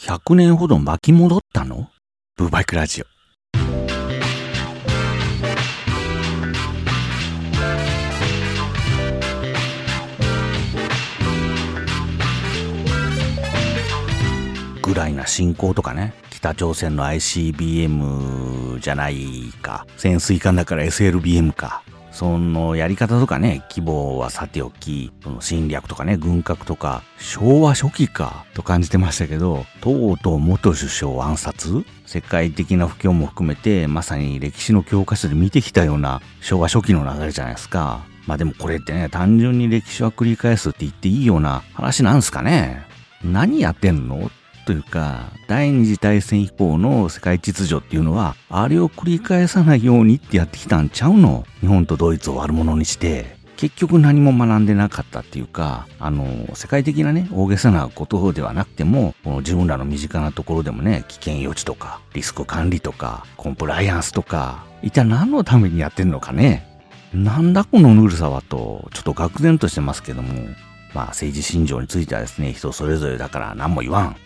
100年ほど巻き戻ったの？ブーバイクラジオ。ぐらいな進行とかね、北朝鮮の ICBM じゃないか、潜水艦だから SLBM か、そのやり方とかね、規模はさておき、その侵略とかね、軍拡とか、昭和初期かと感じてましたけど、とうとう元首相暗殺世界的な不況も含めて、まさに歴史の教科書で見てきたような昭和初期の流れじゃないですか。まあでもこれってね、単純に歴史は繰り返すって言っていいような話なんすかね。何やってんのというか、第二次大戦以降の世界秩序っていうのは、あれを繰り返さないようにってやってきたんちゃうの？日本とドイツを悪者にして、結局何も学んでなかったっていうか、あの、世界的なね、大げさなことではなくても、この自分らの身近なところでもね、危険予知とか、リスク管理とか、コンプライアンスとか、一体何のためにやってんのかね？なんだこのぬるさはと、ちょっと愕然としてますけども、まあ政治信条についてはですね、人それぞれだから何も言わん。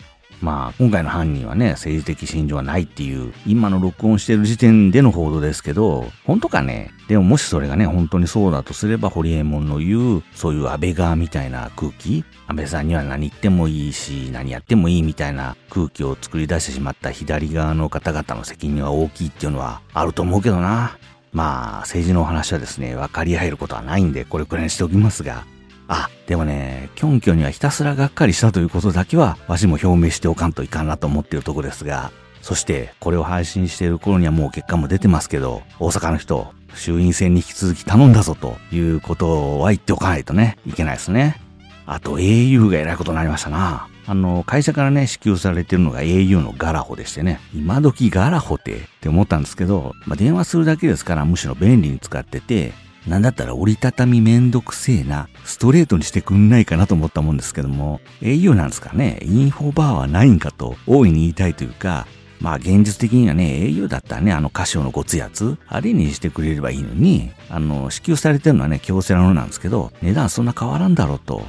まあ、今回の犯人はね、政治的信条はないっていう、今の録音してる時点での報道ですけど、本当かね？でももしそれがね、本当にそうだとすれば、ホリエモンの言う、そういう安倍側みたいな空気、安倍さんには何言ってもいいし、何やってもいいみたいな空気を作り出してしまった左側の方々の責任は大きいっていうのはあると思うけどな。まあ、政治のお話はですね、分かり合えることはないんで、これくらいにしておきますが、あ、でもね、キョンキョンにはひたすらがっかりしたということだけは、わしも表明しておかんといかんなと思っているとこですが、そして、これを配信している頃にはもう結果も出てますけど、大阪の人、衆院選に引き続き頼んだぞということは言っておかないとね、いけないですね。あと au が偉いことになりましたな。あの、会社からね、支給されてるのが au のガラホでしてね、今時ガラホってって思ったんですけど、まあ、電話するだけですからむしろ便利に使ってて、なんだったら折りたたみめんどくせえな、ストレートにしてくんないかなと思ったもんですけども、au なんですかね、インフォバーはないんかと大いに言いたいというか、まあ現実的にはね、au だったらね、あの歌唱のごつやつ、あれにしてくれればいいのに、あの、支給されてるのはね、京セラのなんですけど、値段そんな変わらんだろうと。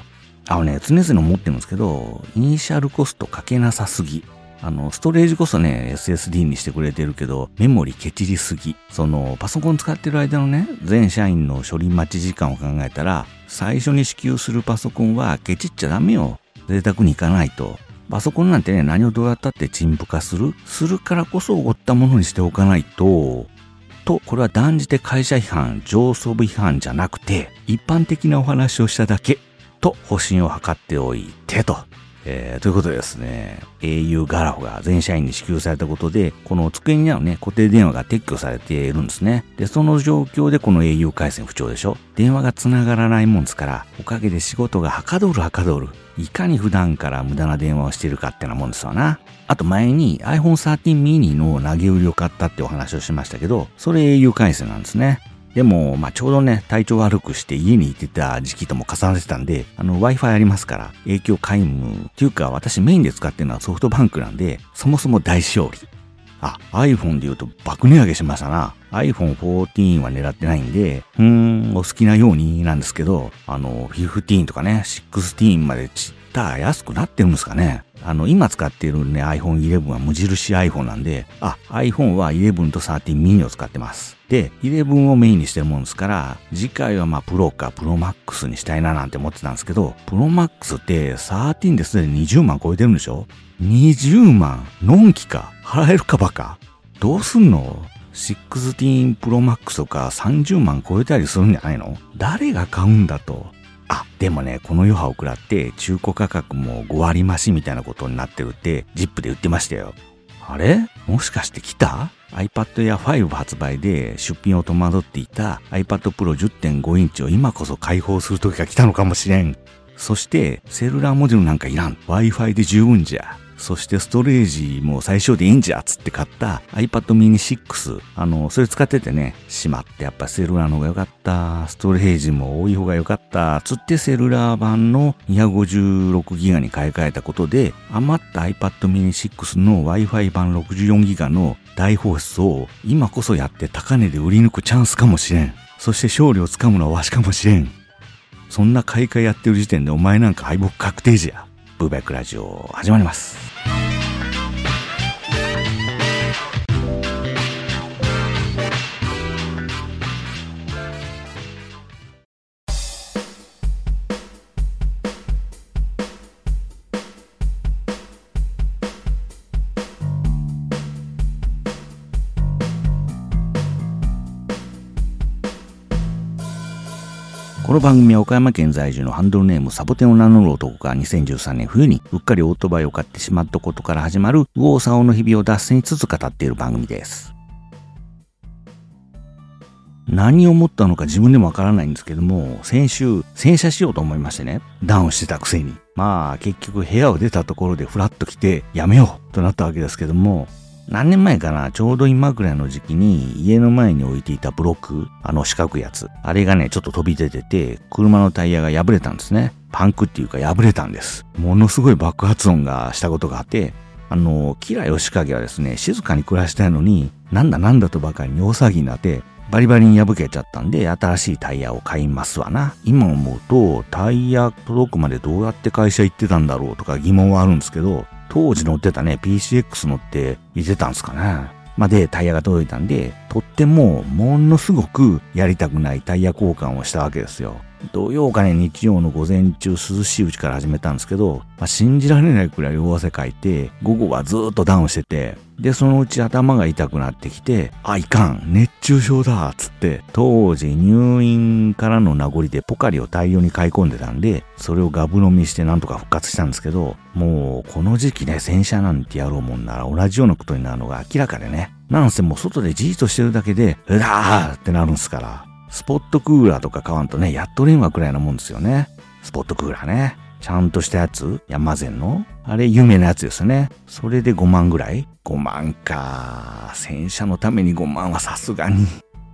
あのね、常々思ってるんですけど、イニシャルコストかけなさすぎ。あの、ストレージこそね、SSD にしてくれてるけど、メモリケチりすぎ。その、パソコン使ってる間のね、全社員の処理待ち時間を考えたら、最初に支給するパソコンはケチっちゃダメよ。贅沢にいかないと。パソコンなんてね、何をどうやったって陳腐化するするからこそおごったものにしておかないと、と、これは断じて会社批判、上層部批判じゃなくて、一般的なお話をしただけ、と方針を図っておいてと。えー、ということでですね、au ガラフが全社員に支給されたことで、この机にあるね、固定電話が撤去されているんですね。で、その状況でこの au 回線不調でしょ電話が繋がらないもんですから、おかげで仕事がはかどるはかどる。いかに普段から無駄な電話をしているかってなもんですわな。あと前に iPhone 13 mini の投げ売りを買ったってお話をしましたけど、それ au 回線なんですね。でも、まあ、ちょうどね、体調悪くして家にいてた時期とも重なってたんで、あの、Wi-Fi ありますから、影響皆無。っていうか、私メインで使ってるのはソフトバンクなんで、そもそも大勝利。あ、iPhone で言うと爆値上げしましたな。iPhone 14は狙ってないんで、うーん、お好きなようになんですけど、あの、15とかね、16までちった安くなってるんですかね。あの、今使っているね、iPhone 11は無印 iPhone なんで、あ、iPhone は11と13 mini を使ってます。で、11をメインにしてるもんですから、次回はまあ、プロかプロマックスにしたいななんて思ってたんですけど、プロマックスって13ですでに20万超えてるんでしょ ?20 万？のんきか？払えるかバカ？どうすんの？16 Pro Max とか30万超えたりするんじゃないの？誰が買うんだと？あ、でもね、この余波を食らって中古価格も5割増しみたいなことになってるって、ジップで言ってましたよ。あれ？もしかして来た ?iPad Air 5発売で出品を戸惑っていた？iPad Pro 10.5インチを今こそ開放する時が来たのかもしれん。そして、セルラーモデルなんかいらん。Wi-Fi で十分じゃ。そしてストレージも最小でいいんじゃっつって買った iPad mini 6。あの、それ使っててね、しまってやっぱセルラーの方が良かった。ストレージも多い方が良かった。つってセルラー版の 256GB に買い替えたことで、余った iPad mini 6の Wi-Fi 版 64GB の大放出を今こそやって高値で売り抜くチャンスかもしれん。そして勝利をつかむのはわしかもしれん。そんな買い替えやってる時点でお前なんか敗北確定じゃ。ブーバックラジオ始まります。Bye. この番組は岡山県在住のハンドルネームサボテンを名乗る男が2013年冬にうっかりオートバイを買ってしまったことから始まる右往左往の日々を脱線しつつ語っている番組です。何を思ったのか自分でもわからないんですけども、先週、洗車しようと思いましてね、ダウンしてたくせに。まあ、結局部屋を出たところでフラッと来て、やめようとなったわけですけども、何年前かな、ちょうど今ぐらいの時期に家の前に置いていたブロック、あの四角いやつ、あれがね、ちょっと飛び出てて、車のタイヤが破れたんですね。パンクっていうか破れたんです。ものすごい爆発音がしたことがあって、あの、キラヨシカゲはですね、静かに暮らしたいのに、なんだなんだとばかりに大騒ぎになって、バリバリに破けちゃったんで、新しいタイヤを買いますわな。今思うと、タイヤ届くまでどうやって会社行ってたんだろうとか疑問はあるんですけど、当時乗ってたね、PCX 乗って見てたんすかな。まあ、で、タイヤが届いたんで、とっても、ものすごくやりたくないタイヤ交換をしたわけですよ。土曜かね、日曜の午前中涼しいうちから始めたんですけど、まあ、信じられないくらい大汗かいて、午後はずっとダウンしてて、で、そのうち頭が痛くなってきて、あ、いかん、熱中症だ、つって、当時入院からの名残でポカリを大量に買い込んでたんで、それをガブ飲みしてなんとか復活したんですけど、もう、この時期ね、洗車なんてやろうもんなら同じようなことになるのが明らかでね。なんせもう外でじーっとしてるだけで、うだーってなるんすから。スポットクーラーとか買わんとね、やっとれんわくらいなもんですよね。スポットクーラーね。ちゃんとしたやつ？ヤマゼンの？あれ、有名なやつですね。それで5万ぐらい ?5 万か。洗車のために5万はさすがに。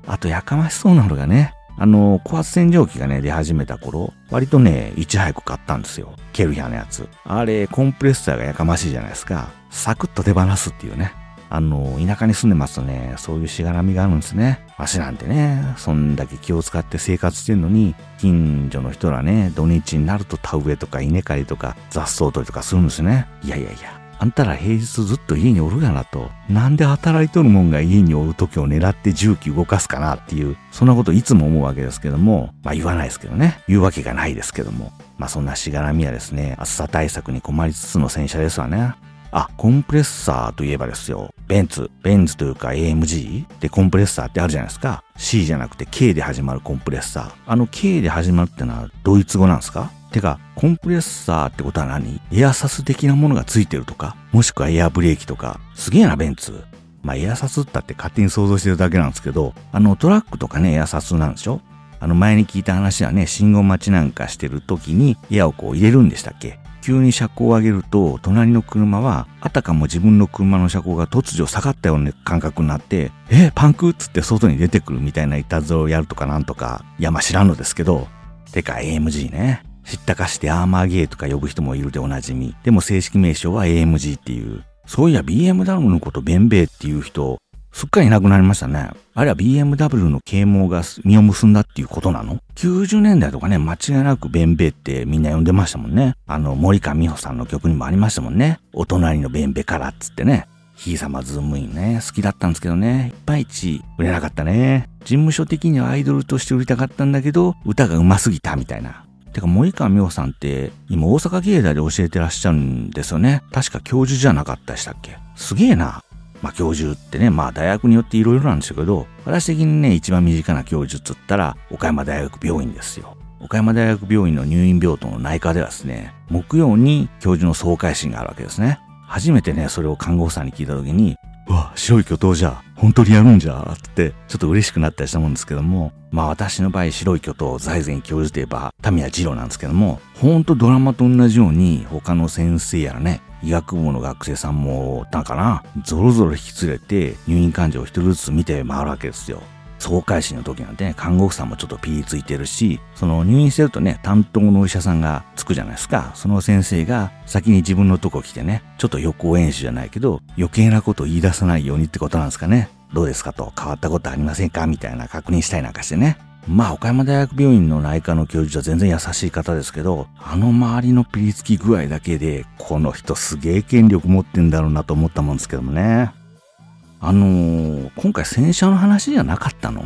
あと、やかましそうなのがね、あの、高圧洗浄機がね、出始めた頃、割とね、いち早く買ったんですよ。ケルヒャーのやつ。あれ、コンプレッサーがやかましいじゃないですか。サクッと手放すっていうね。あの、田舎に住んでますとね、そういうしがらみがあるんですね。わしなんてね、そんだけ気を使って生活してんのに、近所の人らね、土日になると田植えとか稲刈りとか雑草取りとかするんですね。いやいやいや、あんたら平日ずっと家におるがなと。なんで働いとるもんが家におる時を狙って重機動かすかなっていう、そんなこといつも思うわけですけども、まあ言わないですけどね。言うわけがないですけども。まあそんなしがらみはですね、暑さ対策に困りつつの洗車ですわね。あ、コンプレッサーといえばですよ。ベンツ。ベンツというか AMG でコンプレッサーってあるじゃないですか。C じゃなくて K で始まるコンプレッサー。あの K で始まるってのはドイツ語なんですか？てか、コンプレッサーってことは何？エアサス的なものがついてるとか？もしくはエアブレーキとか？すげえな、ベンツ。まあ、エアサスったって勝手に想像してるだけなんですけど、あの、トラックとかね、エアサスなんでしょ？あの、前に聞いた話はね、信号待ちなんかしてる時にエアをこう入れるんでしたっけ？急に車高を上げると、隣の車は、あたかも自分の車の車高が突如下がったような感覚になって、え、パンクっつって外に出てくるみたいないたずらをやるとかなんとか、いやまあ知らんのですけど、てか AMG ね。知ったかしてアーマーゲーとか呼ぶ人もいるでおなじみ。でも正式名称は AMG っていう。そういや BMW のことベンベイっていう人、すっかりいなくなりましたね。あれは BMW の啓蒙が実を結んだっていうことなの ?90 年代とかね、間違いなくベンベってみんな呼んでましたもんね。あの、森川美穂さんの曲にもありましたもんね。お隣のベンベからっつってね。ひいさまズームインね、好きだったんですけどね、いまいち売れなかったね。事務所的にはアイドルとして売りたかったんだけど、歌が上手すぎたみたいな。てか、森川美穂さんって、今大阪芸大で教えてらっしゃるんですよね。確か教授じゃなかったでしたっけ？すげえな。まあ教授ってね、まあ大学によって色々なんですけど、私的にね、一番身近な教授っつったら、岡山大学病院ですよ。岡山大学病院の入院病棟の内科ではですね、木曜に教授の総会診があるわけですね。初めてね、それを看護婦さんに聞いた時に、うわ、白い巨頭じゃ、本当にやるんじゃ、って、ちょっと嬉しくなったりしたもんですけども、まあ私の場合、白い巨頭、財前教授といえば、田宮二郎なんですけども、ほんとドラマと同じように、他の先生やらね、医学部の学生さんもおったんかな、ゾロゾロ引き連れて、入院患者を一人ずつ見て回るわけですよ。総会診の時なんてね、看護婦さんもちょっとピーついてるし、その入院してるとね、担当のお医者さんがつくじゃないですか。その先生が先に自分のとこ来てね、ちょっと予行演習じゃないけど、余計なこと言い出さないようにってことなんですかね。どうですかと変わったことありませんかみたいな確認したりなんかしてね。まあ、岡山大学病院の内科の教授は全然優しい方ですけど、あの周りのピリつき具合だけで、この人すげえ権力持ってんだろうなと思ったもんですけどもね。あのー、今回洗車の話じゃなかったの？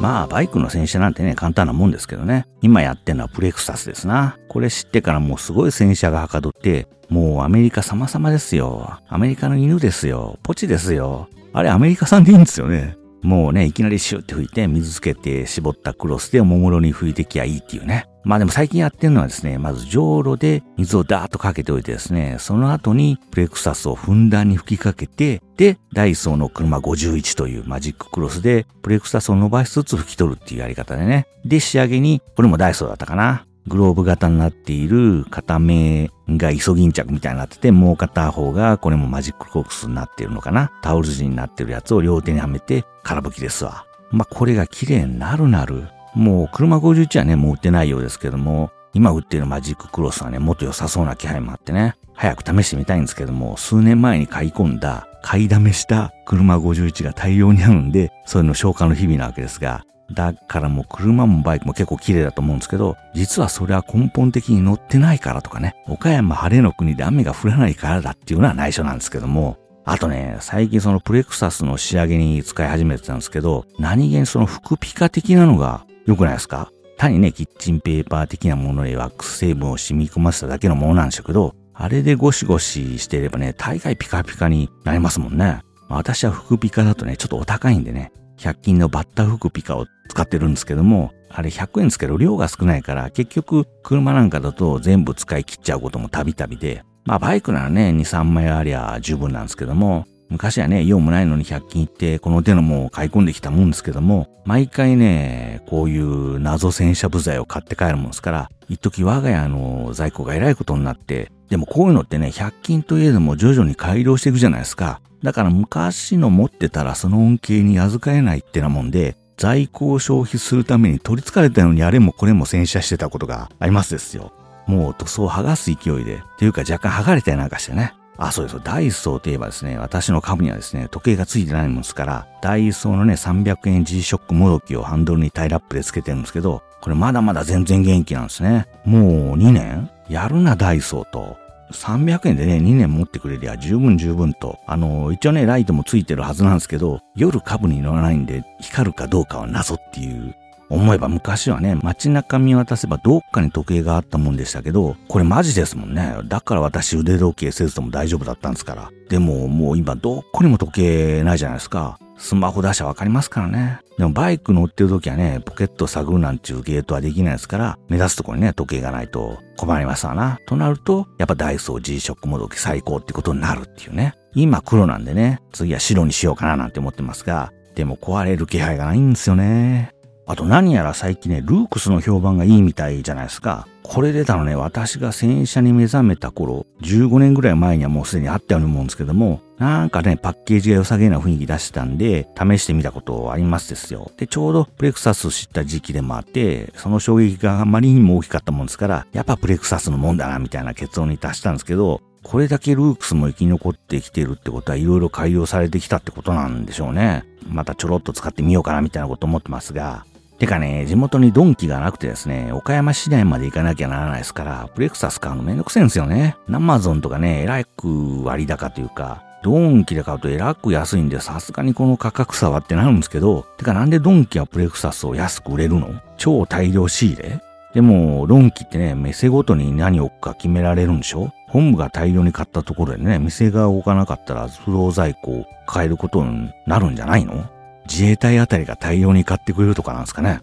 まあ、バイクの洗車なんてね、簡単なもんですけどね。今やってるのはプレクサスですな。これ知ってからもうすごい洗車がはかどって、もうアメリカ様々ですよ。アメリカの犬ですよ。ポチですよ。あれアメリカ産でいいんですよね。もうね、いきなりシュッて拭いて、水つけて絞ったクロスでおもむろに拭いてきゃいいっていうね。まあでも最近やってるのはですね、まず浄炉で水をダーッとかけておいてですね、その後にプレクサスをふんだんに吹きかけて、で、ダイソーの車51というマジッククロスでプレクサスを伸ばしつつ拭き取るっていうやり方でね。で、仕上げに、これもダイソーだったかな。グローブ型になっている片目がイソギンチャクみたいになってて、もう片方がこれもマジックコックスになっているのかな。タオル地になってるやつを両手にはめて空拭きですわ。まあ、これが綺麗になるなる。もう車51はね、もう売ってないようですけども、今売ってるマジッククロスはね、もっと良さそうな気配もあってね、早く試してみたいんですけども、数年前に買い込んだ、買いだめした車51が大量にあるんで、そういうの消化の日々なわけですが、だからもう車もバイクも結構綺麗だと思うんですけど、実はそれは根本的に乗ってないからとかね、岡山晴れの国で雨が降らないからだっていうのは内緒なんですけども、あとね、最近そのプレクサスの仕上げに使い始めてたんですけど、何気にその服ピカ的なのが良くないですか？単にね、キッチンペーパー的なものでワックス成分を染み込ませただけのものなんでしょうけど、あれでゴシゴシしていればね、大概ピカピカになりますもんね。私は服ピカだとね、ちょっとお高いんでね、100均のバッタ服ピカを使ってるんですけども、あれ100円ですけど量が少ないから結局車なんかだと全部使い切っちゃうこともたびたびで、まあバイクならね2、3枚ありゃ十分なんですけども、昔はね、用もないのに100均行ってこの手のもを買い込んできたもんですけども、毎回ね、こういう謎洗車部材を買って帰るもんですから、一時我が家の在庫がえらいことになって、でもこういうのってね、100均といえども徐々に改良していくじゃないですか。だから昔の持ってたらその恩恵に預かれないってなもんで、在庫を消費するために取り憑かれたようにあれもこれも洗車してたことがありますですよ。もう塗装剥がす勢いで、っていうか若干剥がれたりなんかしてね。あ、そうです。ダイソーといえばですね、私の株にはですね、時計がついてないもんですから、ダイソーのね、300円 G-SHOCK もどきをハンドルにタイラップでつけてるんですけど、これまだまだ全然元気なんですね。もう2年？やるな、ダイソーと。300円でね、2年持ってくれりゃ十分十分と。あの、一応ね、ライトもついてるはずなんですけど、夜株に乗らないんで、光るかどうかは謎っていう思えば昔はね、街中見渡せばどっかに時計があったもんでしたけど、これマジですもんね。だから私腕時計せずとも大丈夫だったんですから。でももう今どこにも時計ないじゃないですか。スマホ出しゃわかりますからね。でもバイク乗ってる時はね、ポケット探るなんちゅうゲートはできないですから、目指すとこにね、時計がないと困りますわな。となると、やっぱダイソー G-SHOCK もどき最高ってことになるっていうね。今黒なんでね、次は白にしようかななんて思ってますが、でも壊れる気配がないんですよね。あと何やら最近ね、ルークスの評判がいいみたいじゃないですか。これ出たのね、私が洗車に目覚めた頃、15年ぐらい前にはもうすでにあったように思うんですけども、なんかね、パッケージが良さげな雰囲気出してたんで、試してみたことありますですよ。で、ちょうどプレクサス知った時期でもあって、その衝撃があまりにも大きかったもんですから、やっぱプレクサスのもんだな、みたいな結論に達したんですけど、これだけルークスも生き残ってきてるってことはいろいろ改良されてきたってことなんでしょうね。またちょろっと使ってみようかなみたいなこと思ってますが、てかね、地元にドンキがなくてですね、岡山市内まで行かなきゃならないですから、プレクサス買うのめんどくせえんですよね。ナマゾンとかね、えらく割高というか、ドンキで買うとえらく安いんで、さすがにこの価格差はってなるんですけど、てかなんでドンキはプレクサスを安く売れるの？超大量仕入れ？でも、ドンキってね、店ごとに何を置くか決められるんでしょ？本部が大量に買ったところでね、店が動かなかったら不動在庫を買えることになるんじゃないの？自衛隊あたりが大量に買ってくれるとかなんですかね。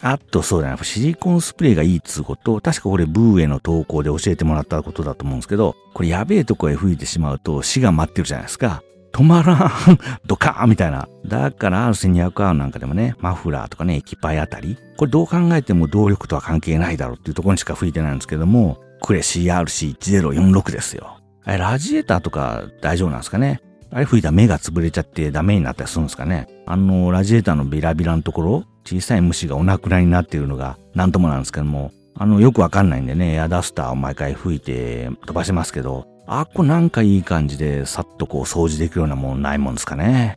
あとそうだな、シリコンスプレーがいいっつうこと、確かこれブーへの投稿で教えてもらったことだと思うんですけど、これやべえとこへ吹いてしまうと死が待ってるじゃないですか。止まらん ドカーンみたいな。だから R1200R なんかでもね、マフラーとかね、エキパイあたり。これどう考えても動力とは関係ないだろうっていうところにしか吹いてないんですけども、クレ CRC1046 ですよ。ラジエーターとか大丈夫なんですかねあれ吹いたら目が潰れちゃってダメになったりするんですかねあの、ラジエーターのビラビラのところ、小さい虫がお亡くなりになっているのが何ともなんですけども、あの、よくわかんないんでね、エアダスターを毎回吹いて飛ばしますけど、あっこなんかいい感じでさっとこう掃除できるようなもんないもんですかね。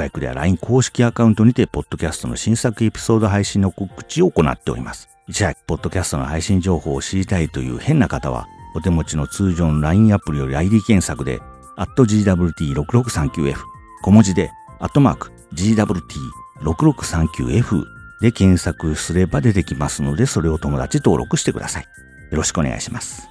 バイクでは LINE 公式アカウントにて、ポッドキャストの新作エピソード配信の告知を行っております。いち早くポッドキャストの配信情報を知りたいという変な方は、お手持ちの通常の LINE アプリより ID 検索で、GWT6639F、小文字で、アットマーク、GWT6639F で検索すれば出てきますので、それを友達登録してください。よろしくお願いします。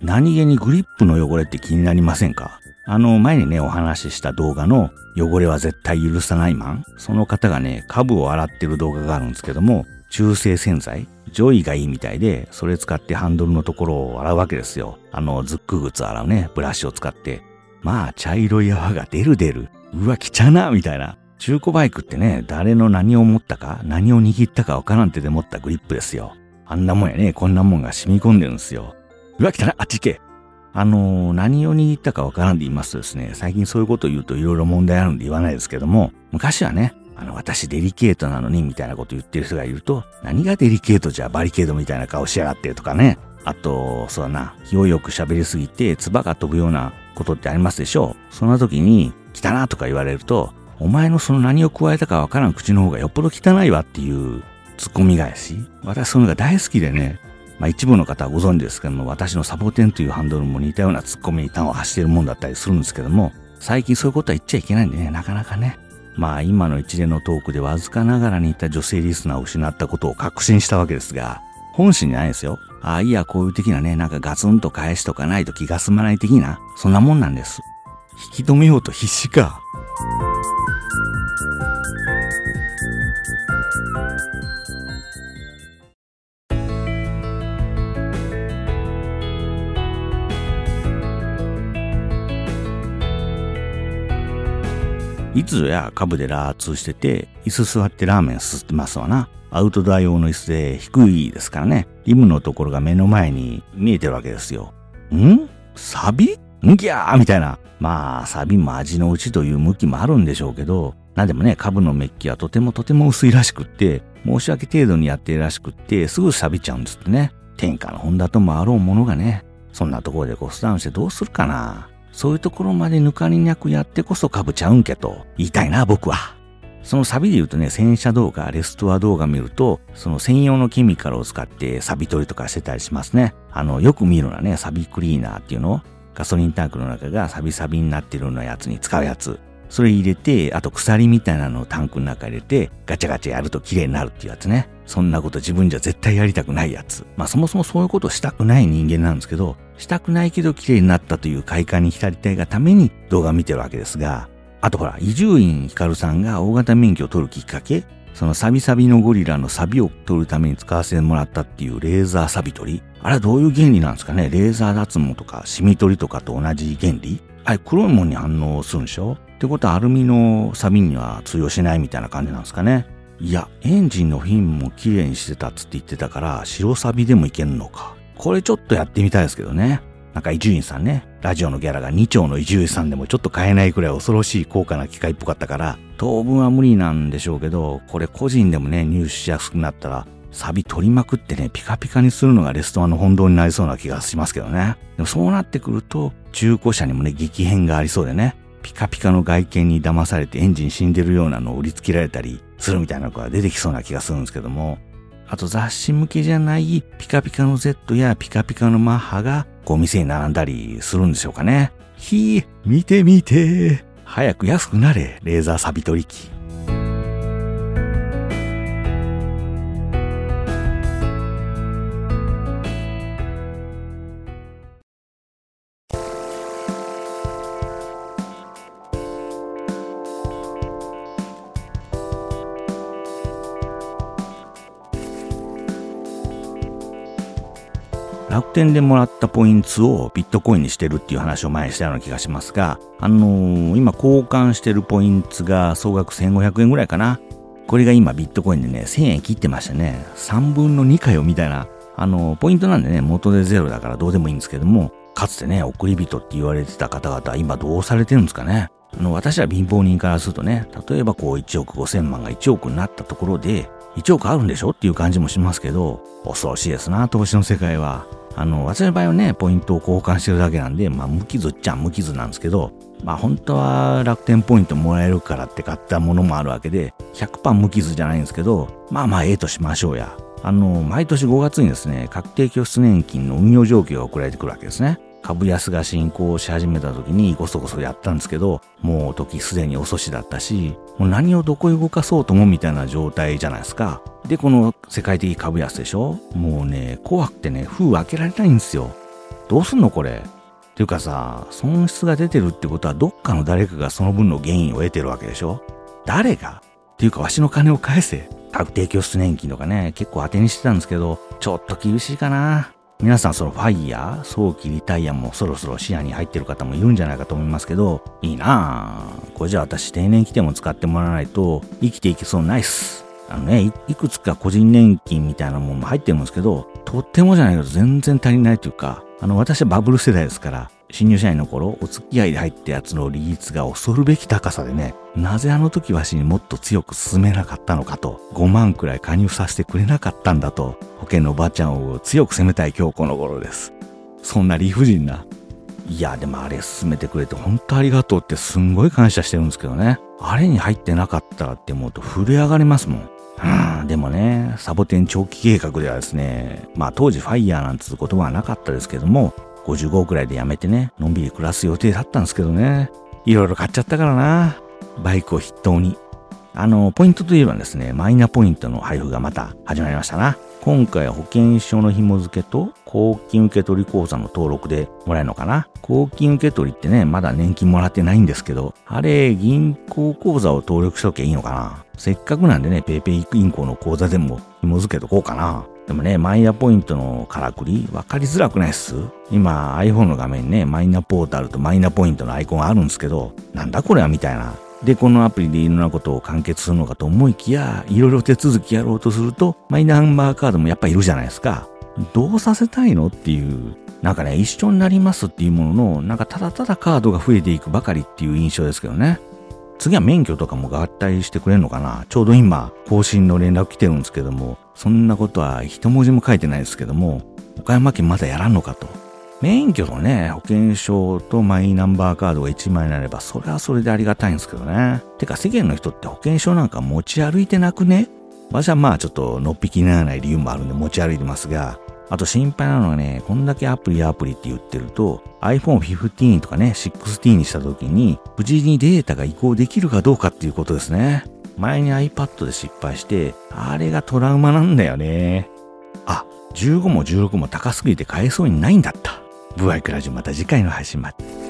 何気にグリップの汚れって気になりませんか？あの、前にね、お話しした動画の汚れは絶対許さないマン。その方がね、カブを洗ってる動画があるんですけども、中性洗剤ジョイがいいみたいで、それ使ってハンドルのところを洗うわけですよ。あの、ズック靴洗うね、ブラシを使って。まあ、茶色い泡が出る出る。うわ、汚なみたいな。中古バイクってね、誰の何を持ったか、何を握ったかわからん手で持ったグリップですよ。あんなもんやね、こんなもんが染み込んでるんですよ。うわ、汚なあっち行けあの、何を握ったかわからんで言いますとですね、最近そういうことを言うと色々問題あるんで言わないですけども、昔はね、あの、私デリケートなのにみたいなこと言ってる人がいると、何がデリケートじゃバリケードみたいな顔しやがってとかね。あと、そうだな、気をよく喋りすぎて、唾が飛ぶようなことってありますでしょう。そんな時に、汚なとか言われると、お前のその何を加えたかわからん口の方がよっぽど汚いわっていうツッコミ返し。私そういうのが大好きでね、まあ一部の方はご存知ですけども、私のサボテンというハンドルも似たようなツッコミに端を発しているもんだったりするんですけども、最近そういうことは言っちゃいけないんでね、なかなかね。まあ今の一連のトークでわずかながらにいた女性リスナーを失ったことを確信したわけですが、本心じゃないですよ。ああ、いや、こういう的なね、なんかガツンと返しとかないと気が済まない的な、そんなもんなんです。引き止めようと必死か。いつぞや株でラーツしてて、椅子座ってラーメンすすってますわな。アウトドア用の椅子で低いですからね。リムのところが目の前に見えてるわけですよ。ん？サビ？んぎゃーみたいな。まあ、サビも味のうちという向きもあるんでしょうけど、なんでもね、株のメッキはとてもとても薄いらしくって、申し訳程度にやってるらしくって、すぐ錆びちゃうんですってね。天下の本だともあろうものがね、そんなところでコスダウンしてどうするかな。そういうところまで抜かりなくやってこそかぶちゃうんけと言いたいな、僕は。そのサビで言うとね、洗車動画、レストア動画見ると、その専用のケミカルを使ってサビ取りとかしてたりしますね。あの、よく見るのはね、サビクリーナーっていうのガソリンタンクの中がサビサビになってるようなやつに使うやつ。それ入れて、あと鎖みたいなのをタンクの中入れて、ガチャガチャやると綺麗になるっていうやつね。そんなこと自分じゃ絶対やりたくないやつ。まあそもそもそういうことしたくない人間なんですけど、したくないけど綺麗になったという快感に浸りたいがために動画見てるわけですが、あとほら、伊集院光さんが大型免許を取るきっかけ、そのサビサビのゴリラのサビを取るために使わせてもらったっていうレーザーサビ取り。あれはどういう原理なんですかね？レーザー脱毛とかシミ取りとかと同じ原理？あれ黒いもんに反応するんでしょ？ってことはアルミのサビには通用しないみたいな感じなんですかねいや、エンジンのフィンも綺麗にしてたっつって言ってたから、白サビでもいけんのか。これちょっとやってみたいですけどね。なんか伊集院さんね、ラジオのギャラが2丁の伊集院さんでもちょっと買えないくらい恐ろしい高価な機械っぽかったから、当分は無理なんでしょうけど、これ個人でもね、入手しやすくなったら、サビ取りまくってね、ピカピカにするのがレストランの本堂になりそうな気がしますけどね。でもそうなってくると、中古車にもね、激変がありそうでね、ピカピカの外見に騙されてエンジン死んでるようなのを売りつけられたりするみたいな子が出てきそうな気がするんですけども、あと雑誌向けじゃないピカピカの Z やピカピカのマッハがこう店に並んだりするんでしょうかね。ひー、見て見て。早く安くなれ、レーザーサビ取り機。楽天でもらったポイントをビットコインにしてるっていう話を前にしたような気がしますが、あのー、今交換してるポイントが総額1500円ぐらいかな。これが今ビットコインでね、1000円切ってましたね。3分の2かよみたいな。あのー、ポイントなんでね、元でゼロだからどうでもいいんですけども、かつてね、送り人って言われてた方々、今どうされてるんですかね。あの、私は貧乏人からするとね、例えばこう1億5000万が1億になったところで、1億あるんでしょっていう感じもしますけど、恐ろしいですな、投資の世界は。あの、私の場合はね、ポイントを交換してるだけなんで、まあ、無傷っちゃ無傷なんですけど、まあ、本当は楽天ポイントもらえるからって買ったものもあるわけで、100%無傷じゃないんですけど、まあまあ、ええとしましょうや。あの、毎年5月にですね、確定拠出年金の運用状況が送られてくるわけですね。株安が進行し始めた時にごそごそやったんですけど、もう時すでに遅しだったし、もう何をどこへ動かそうともみたいな状態じゃないですか。で、この世界的株安でしょもうね、怖くてね、封開けられないんですよ。どうすんのこれ。ていうかさ、損失が出てるってことはどっかの誰かがその分の原因を得てるわけでしょ誰が？っていうかわしの金を返せ。確定拠出年金とかね、結構当てにしてたんですけど、ちょっと厳しいかな。皆さんそのファイヤー、早期リタイアもそろそろ視野に入ってる方もいるんじゃないかと思いますけど、いいなぁ。これじゃあ私定年来ても使ってもらわないと生きていけそうないっす。あのねい、いくつか個人年金みたいなもんも入ってるんですけど、とってもじゃないけど全然足りないというか、あの私はバブル世代ですから、新入社員の頃、お付き合いで入ったやつの利率が恐るべき高さでね、なぜあの時わしにもっと強く進めなかったのかと、5万くらい加入させてくれなかったんだと、保険のおばあちゃんを強く責めたい今日この頃です。そんな理不尽な。いや、でもあれ進めてくれて本当ありがとうってすんごい感謝してるんですけどね。あれに入ってなかったらって思うと震え上がりますもん。うん、でもね、サボテン長期計画ではですね、まあ当時ファイヤーなんつう言葉はなかったですけども、55くらいで辞めてね、のんびり暮らす予定だったんですけどね。いろいろ買っちゃったからな。バイクを筆頭に。あの、ポイントといえばですね、マイナポイントの配布がまた始まりましたな。今回は保険証の紐付けと公金受取口座の登録でもらえるのかな公金受取ってね、まだ年金もらってないんですけど、あれ、銀行口座を登録しときゃいいのかなせっかくなんでね、ペイペイ銀行の口座でも紐付けとこうかな。でもね、マイナポイントのからくり分かりづらくないっす今 iPhone の画面ね、マイナポータルとマイナポイントのアイコンあるんですけど、なんだこれはみたいな。で、このアプリでいろんなことを完結するのかと思いきや、いろいろ手続きやろうとすると、マイナンバーカードもやっぱいるじゃないですか。どうさせたいのっていう。なんかね、一緒になりますっていうものの、なんかただただカードが増えていくばかりっていう印象ですけどね。次は免許とかも合体してくれるのかなちょうど今、更新の連絡来てるんですけども、そんなことは一文字も書いてないですけども、岡山県まだやらんのかと。免許のね、保険証とマイナンバーカードが1枚になれば、それはそれでありがたいんですけどね。てか世間の人って保険証なんか持ち歩いてなくね？私はまあちょっとのっぴきにならない理由もあるんで持ち歩いてますが、あと心配なのはね、こんだけアプリアプリって言ってると、iPhone 15とかね、16にした時に、無事にデータが移行できるかどうかっていうことですね。前に iPad で失敗して、あれがトラウマなんだよね。あ、15も16も高すぎて買えそうにないんだった。ブワイクラジオまた次回の配信まで。